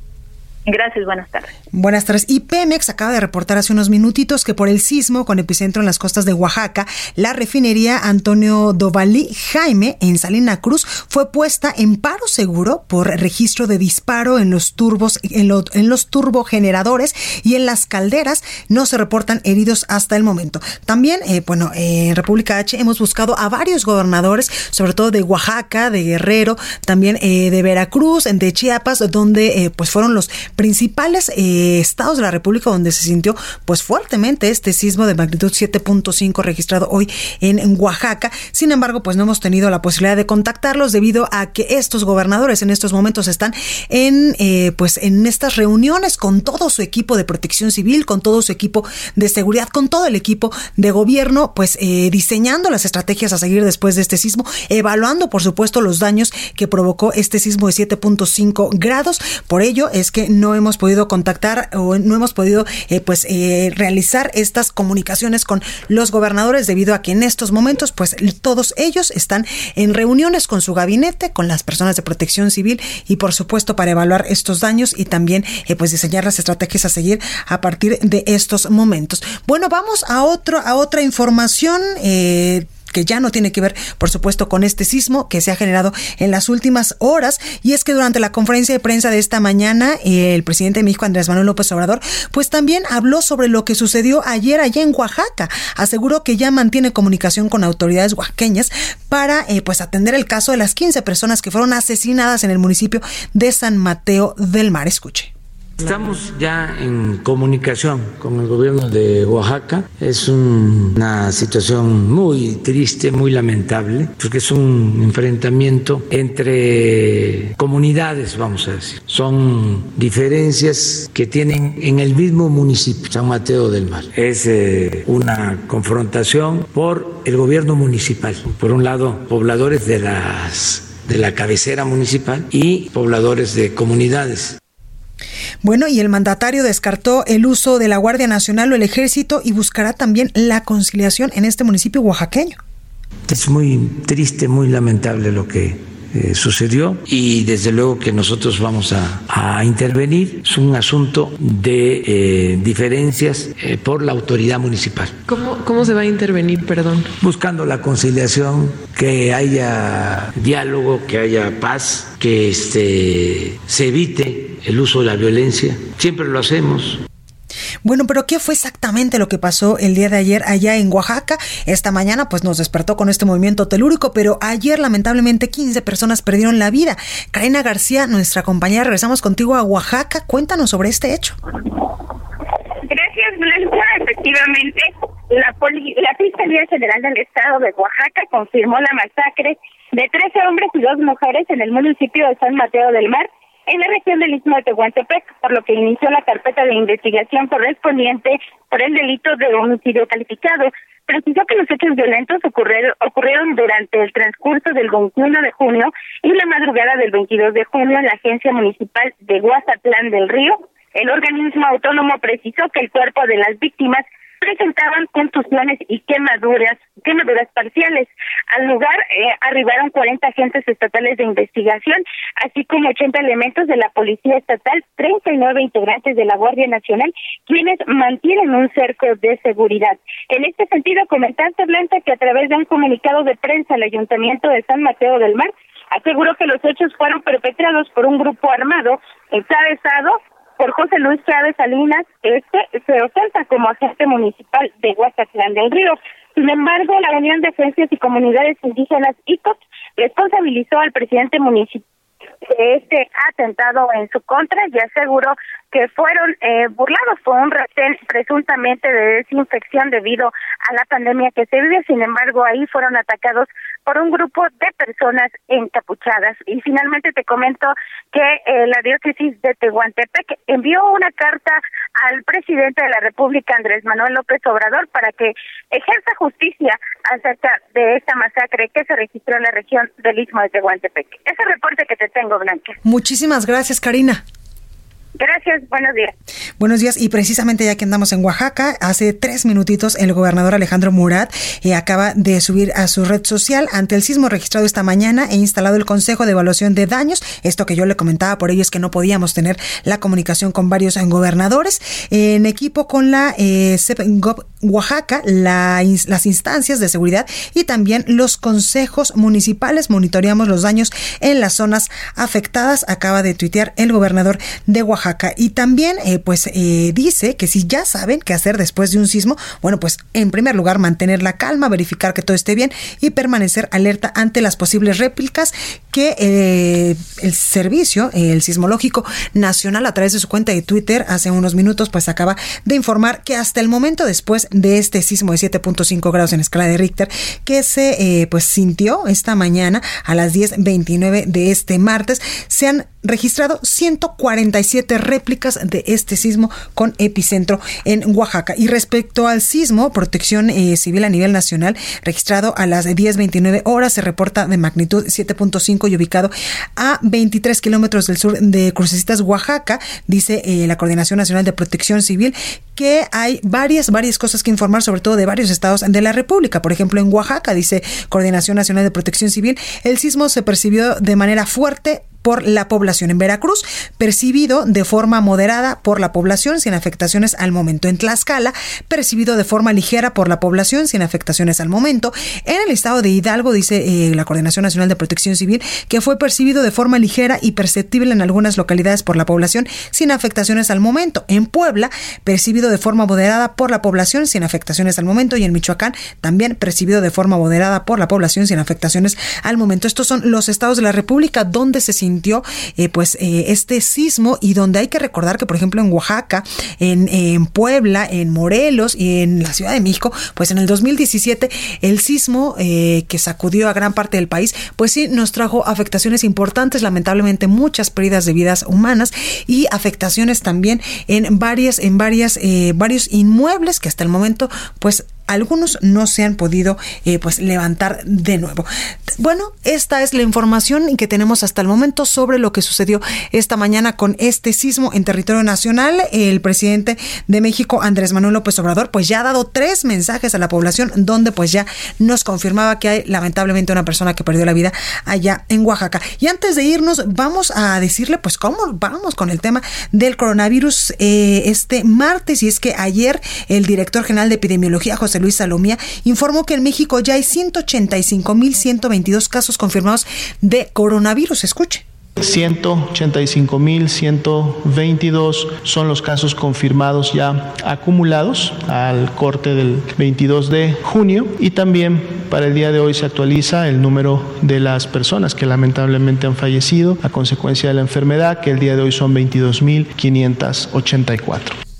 Gracias, buenas tardes. Buenas tardes. Y Pemex acaba de reportar hace unos minutitos que por el sismo con epicentro en las costas de Oaxaca, la refinería Antonio Dovalí Jaime en Salina Cruz fue puesta en paro seguro por registro de disparo en los turbos, en, los turbogeneradores y en las calderas. No se reportan heridos hasta el momento. También, eh, bueno, en República H hemos buscado a varios gobernadores, sobre todo de Oaxaca, de Guerrero, también eh, de Veracruz, de Chiapas, donde eh, pues fueron los principales eh, estados de la República donde se sintió pues fuertemente este sismo de magnitud 7.5 registrado hoy en, Oaxaca. Sin embargo, pues no hemos tenido la posibilidad de contactarlos debido a que estos gobernadores en estos momentos están en eh, pues en estas reuniones con todo su equipo de protección civil, con todo su equipo de seguridad, con todo el equipo de gobierno, pues eh, diseñando las estrategias a seguir después de este sismo, evaluando por supuesto los daños que provocó este sismo de 7.5 grados. Por ello es que no hemos podido contactar o no hemos podido eh, pues eh, realizar estas comunicaciones con los gobernadores debido a que en estos momentos pues todos ellos están en reuniones con su gabinete, con las personas de protección civil y por supuesto para evaluar estos daños y también eh, pues diseñar las estrategias a seguir a partir de estos momentos. Bueno, vamos a otro a otra información que ya no tiene que ver, por supuesto, con este sismo que se ha generado en las últimas horas. Y es que durante la conferencia de prensa de esta mañana, el presidente de México, Andrés Manuel López Obrador, pues también habló sobre lo que sucedió ayer allá en Oaxaca. Aseguró que ya mantiene comunicación con autoridades oaxaqueñas para eh, pues atender el caso de las 15 personas que fueron asesinadas en el municipio de San Mateo del Mar. Escuche. Estamos ya en comunicación con el gobierno de Oaxaca. Es una situación muy triste, muy lamentable, porque es un enfrentamiento entre comunidades, vamos a decir. Son diferencias que tienen en el mismo municipio, San Mateo del Mar. Es eh, una confrontación por el gobierno municipal. Por un lado, pobladores de las de la cabecera municipal y pobladores de comunidades. Bueno, y el mandatario descartó el uso de la Guardia Nacional o el Ejército y buscará también la conciliación en este municipio oaxaqueño. Es muy triste, muy lamentable lo que eh, sucedió y desde luego que nosotros vamos a, intervenir. Es un asunto de eh, diferencias eh, por la autoridad municipal. ¿Cómo, ¿Cómo se va a intervenir, perdón? Buscando la conciliación, que haya diálogo, que haya paz, que este, se evite el uso de la violencia. Siempre lo hacemos. Bueno, pero ¿qué fue exactamente lo que pasó el día de ayer allá en Oaxaca? Esta mañana pues nos despertó con este movimiento telúrico, pero ayer lamentablemente 15 personas perdieron la vida. Karina García, nuestra compañera, regresamos contigo a Oaxaca. Cuéntanos sobre este hecho. Gracias, Blanca. Efectivamente, la, la Fiscalía General del Estado de Oaxaca confirmó la masacre de 13 hombres y dos mujeres en el municipio de San Mateo del Mar en la región del Istmo de Tehuantepec, por lo que inició la carpeta de investigación correspondiente por el delito de homicidio calificado. Precisó que los hechos violentos ocurrieron, ocurrieron durante el transcurso del 21 de junio y la madrugada del 22 de junio en la Agencia Municipal de Guazatlán del Río. El organismo autónomo precisó que el cuerpo de las víctimas presentaban contusiones y quemaduras, quemaduras parciales. Al lugar eh, arribaron 40 agentes estatales de investigación, así como 80 elementos de la Policía Estatal, 39 integrantes de la Guardia Nacional, quienes mantienen un cerco de seguridad. En este sentido, comentaste, Blanca, que a través de un comunicado de prensa el Ayuntamiento de San Mateo del Mar aseguró que los hechos fueron perpetrados por un grupo armado encabezado por José Luis Chávez Salinas, este se ostenta como agente municipal de Huacatlán del Río. Sin embargo, la Unión de Agencias y Comunidades Indígenas ICOP responsabilizó al presidente municipal de este atentado en su contra y aseguró que fueron eh, burlados por un retén presuntamente de desinfección debido a la pandemia que se vive. Sin embargo, ahí fueron atacados por un grupo de personas encapuchadas. Y finalmente te comento que eh, la diócesis de Tehuantepec envió una carta al presidente de la República, Andrés Manuel López Obrador, para que ejerza justicia acerca de esta masacre que se registró en la región del Istmo de Tehuantepec. Ese reporte que te tengo, Blanca. Muchísimas gracias, Karina. Gracias, buenos días. Buenos días, y precisamente ya que andamos en Oaxaca, hace tres minutitos el gobernador Alejandro Murat eh, acaba de subir a su red social ante el sismo registrado esta mañana e instalado el Consejo de Evaluación de Daños. Esto que yo le comentaba por ello es que no podíamos tener la comunicación con varios gobernadores. En equipo con la eh, Oaxaca, las instancias de seguridad y también los consejos municipales. Monitoreamos los daños en las zonas afectadas. Acaba de tuitear el gobernador de Oaxaca y también, eh, pues, eh, dice que si ya saben qué hacer después de un sismo, bueno, pues, en primer lugar, mantener la calma, verificar que todo esté bien y permanecer alerta ante las posibles réplicas que eh, el servicio, el sismológico nacional, a través de su cuenta de Twitter, hace unos minutos, pues, acaba de informar que hasta el momento después de este sismo de 7.5 grados en escala de Richter, que se, pues, sintió esta mañana a las 10.29 de este martes, se han registrado 147 réplicas de este sismo con epicentro en Oaxaca. Y respecto al sismo, Protección eh, Civil a nivel nacional, registrado a las 10.29 horas, se reporta de magnitud 7.5 y ubicado a 23 kilómetros del sur de Crucecitas, Oaxaca, dice eh, la Coordinación Nacional de Protección Civil, que hay varias, varias cosas que informar, sobre todo de varios estados de la República. Por ejemplo, en Oaxaca, dice Coordinación Nacional de Protección Civil, el sismo se percibió de manera fuerte por la población en Veracruz, percibido de forma moderada por la población sin afectaciones al momento. En Tlaxcala, percibido de forma ligera por la población sin afectaciones al momento. En el estado de Hidalgo, dice eh, la Coordinación Nacional de Protección Civil, que fue percibido de forma ligera y perceptible en algunas localidades por la población sin afectaciones al momento. En Puebla, percibido de forma moderada por la población sin afectaciones al momento. Y en Michoacán, también percibido de forma moderada por la población sin afectaciones al momento. Estos son los estados de la República donde se sintió eh, pues eh, este sismo y donde hay que recordar que por ejemplo en Oaxaca, en, en, Puebla, en Morelos y en la Ciudad de México, pues en el 2017 el sismo eh, que sacudió a gran parte del país, pues sí nos trajo afectaciones importantes, lamentablemente muchas pérdidas de vidas humanas y afectaciones también en varias, en varias, varios inmuebles que hasta el momento pues algunos no se han podido eh, pues levantar de nuevo. Bueno, esta es la información que tenemos hasta el momento sobre lo que sucedió esta mañana con este sismo en territorio nacional. El presidente de México, Andrés Manuel López Obrador, pues ya ha dado tres mensajes a la población donde pues ya nos confirmaba que hay lamentablemente una persona que perdió la vida allá en Oaxaca. Y antes de irnos, vamos a decirle pues cómo vamos con el tema del coronavirus eh, este martes y es que ayer el director general de epidemiología, José Luis Salomía, informó que en México ya hay 185.122 casos confirmados de coronavirus. Escuche. 185.122 son los casos confirmados ya acumulados al corte del 22 de junio y también para el día de hoy se actualiza el número de las personas que lamentablemente han fallecido a consecuencia de la enfermedad, que el día de hoy son 22.584.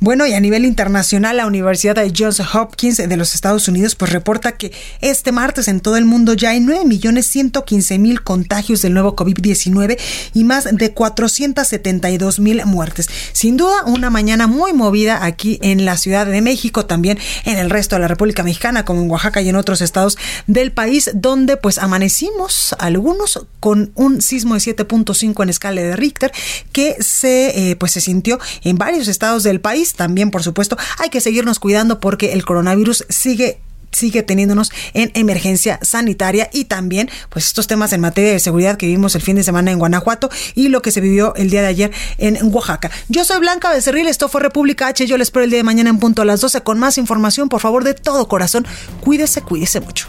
Bueno, y a nivel internacional, la Universidad de Johns Hopkins de los Estados Unidos pues reporta que este martes en todo el mundo ya hay 9.115.000 contagios del nuevo COVID-19 y más de 472.000 muertes. Sin duda, una mañana muy movida aquí en la Ciudad de México, también en el resto de la República Mexicana, como en Oaxaca y en otros estados del país, donde pues amanecimos algunos con un sismo de 7.5 en escala de Richter que se eh, pues se sintió en varios estados del país también, por supuesto, hay que seguirnos cuidando porque el coronavirus sigue sigue teniéndonos en emergencia sanitaria y también pues estos temas en materia de seguridad que vimos el fin de semana en Guanajuato y lo que se vivió el día de ayer en Oaxaca. Yo soy Blanca Becerril, esto fue República H, yo les espero el día de mañana en punto a las 12 con más información, por favor, de todo corazón. Cuídese, cuídese mucho.